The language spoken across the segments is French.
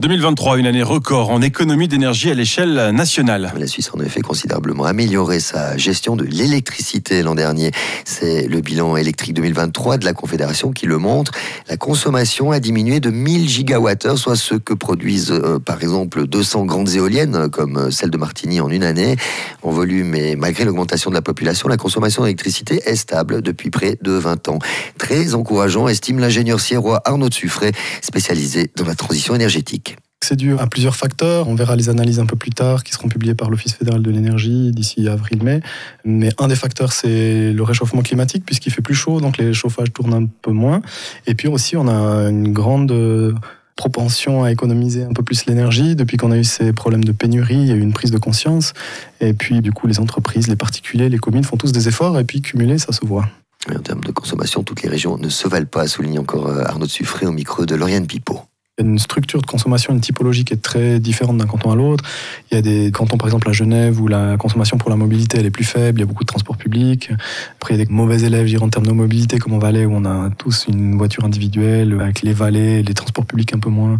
2023, une année record en économie d'énergie à l'échelle nationale. La Suisse a en effet considérablement amélioré sa gestion de l'électricité l'an dernier. C'est le bilan électrique 2023 de la Confédération qui le montre. La consommation a diminué de 1000 gigawattheures, soit ce que produisent euh, par exemple 200 grandes éoliennes comme celle de Martigny en une année. En volume et malgré l'augmentation de la population, la consommation d'électricité est stable depuis près de 20 ans. Très encourageant, estime l'ingénieur sierrois Arnaud Suffray, spécialisé dans la transition énergétique. C'est dû à plusieurs facteurs. On verra les analyses un peu plus tard qui seront publiées par l'Office fédéral de l'énergie d'ici avril-mai. Mais un des facteurs, c'est le réchauffement climatique puisqu'il fait plus chaud, donc les chauffages tournent un peu moins. Et puis aussi, on a une grande propension à économiser un peu plus l'énergie. Depuis qu'on a eu ces problèmes de pénurie, il y a une prise de conscience. Et puis, du coup, les entreprises, les particuliers, les communes font tous des efforts et puis cumulé, ça se voit. en termes de consommation, toutes les régions ne se valent pas, souligne encore euh, Arnaud Suffré au micro de Lauriane Pipot une structure de consommation, une typologie qui est très différente d'un canton à l'autre. Il y a des cantons, par exemple à Genève, où la consommation pour la mobilité est plus faible, il y a beaucoup de transports publics. Après, il y a des mauvais élèves, en termes de mobilité, comme en Valais, où on a tous une voiture individuelle, avec les vallées, les transports publics un peu moins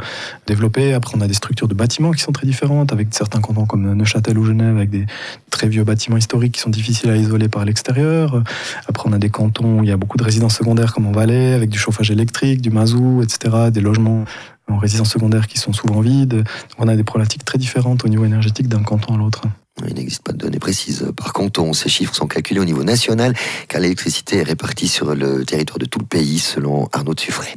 développés. Après, on a des structures de bâtiments qui sont très différentes, avec certains cantons comme Neuchâtel ou Genève, avec des très vieux bâtiments historiques qui sont difficiles à isoler par l'extérieur. Après, on a des cantons où il y a beaucoup de résidences secondaires, comme en Valais, avec du chauffage électrique, du mazout, etc., des logements en résidence secondaire qui sont souvent vides. On a des problématiques très différentes au niveau énergétique d'un canton à l'autre. Il n'existe pas de données précises par canton. Ces chiffres sont calculés au niveau national car l'électricité est répartie sur le territoire de tout le pays selon Arnaud Suffray.